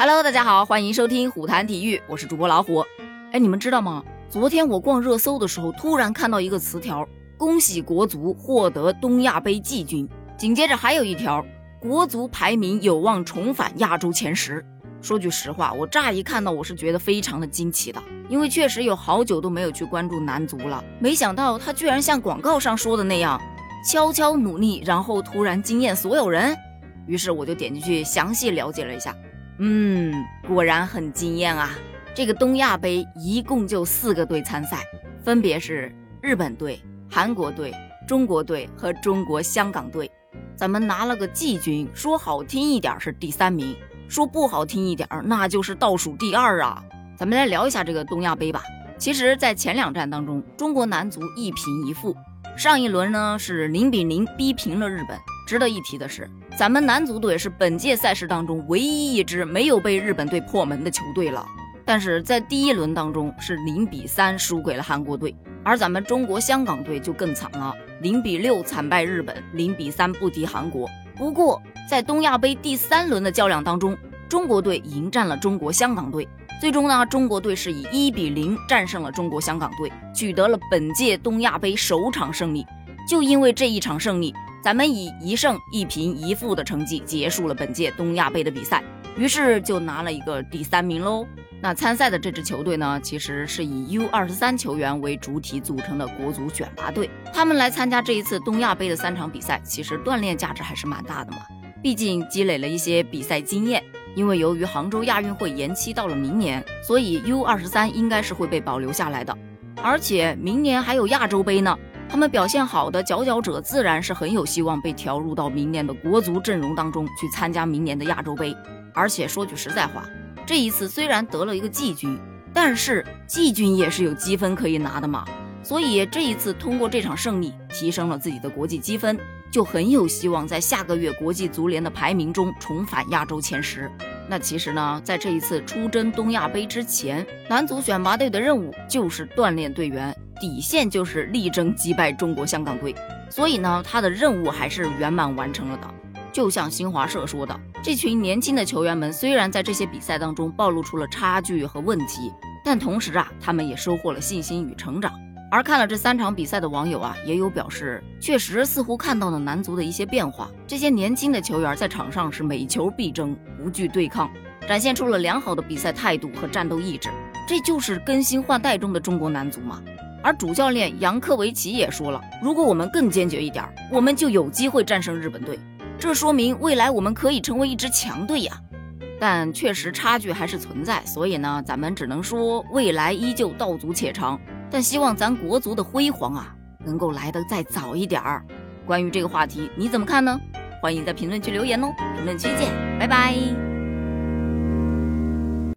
Hello，大家好，欢迎收听虎谈体育，我是主播老虎。哎，你们知道吗？昨天我逛热搜的时候，突然看到一个词条：恭喜国足获得东亚杯季军。紧接着还有一条，国足排名有望重返亚洲前十。说句实话，我乍一看到我是觉得非常的惊奇的，因为确实有好久都没有去关注男足了。没想到他居然像广告上说的那样，悄悄努力，然后突然惊艳所有人。于是我就点进去详细了解了一下。嗯，果然很惊艳啊！这个东亚杯一共就四个队参赛，分别是日本队、韩国队、中国队和中国香港队。咱们拿了个季军，说好听一点是第三名，说不好听一点那就是倒数第二啊！咱们来聊一下这个东亚杯吧。其实，在前两站当中，中国男足一平一负。上一轮呢是零比零逼平了日本。值得一提的是，咱们男足队是本届赛事当中唯一一支没有被日本队破门的球队了。但是在第一轮当中是零比三输给了韩国队，而咱们中国香港队就更惨了，零比六惨败日本，零比三不敌韩国。不过在东亚杯第三轮的较量当中，中国队迎战了中国香港队。最终呢，中国队是以一比零战胜了中国香港队，取得了本届东亚杯首场胜利。就因为这一场胜利，咱们以一胜一平一负的成绩结束了本届东亚杯的比赛，于是就拿了一个第三名喽。那参赛的这支球队呢，其实是以 U 二十三球员为主体组成的国足选拔队，他们来参加这一次东亚杯的三场比赛，其实锻炼价值还是蛮大的嘛，毕竟积累了一些比赛经验。因为由于杭州亚运会延期到了明年，所以 U 二十三应该是会被保留下来的。而且明年还有亚洲杯呢，他们表现好的佼佼者自然是很有希望被调入到明年的国足阵容当中去参加明年的亚洲杯。而且说句实在话，这一次虽然得了一个季军，但是季军也是有积分可以拿的嘛。所以这一次通过这场胜利，提升了自己的国际积分。就很有希望在下个月国际足联的排名中重返亚洲前十。那其实呢，在这一次出征东亚杯之前，男足选拔队的任务就是锻炼队员，底线就是力争击败中国香港队。所以呢，他的任务还是圆满完成了的。就像新华社说的，这群年轻的球员们虽然在这些比赛当中暴露出了差距和问题，但同时啊，他们也收获了信心与成长。而看了这三场比赛的网友啊，也有表示，确实似乎看到了男足的一些变化。这些年轻的球员在场上是每球必争，无惧对抗，展现出了良好的比赛态度和战斗意志。这就是更新换代中的中国男足嘛。而主教练杨科维奇也说了，如果我们更坚决一点，我们就有机会战胜日本队。这说明未来我们可以成为一支强队呀。但确实差距还是存在，所以呢，咱们只能说未来依旧道阻且长。但希望咱国足的辉煌啊，能够来得再早一点儿。关于这个话题，你怎么看呢？欢迎在评论区留言哦。评论区见，拜拜。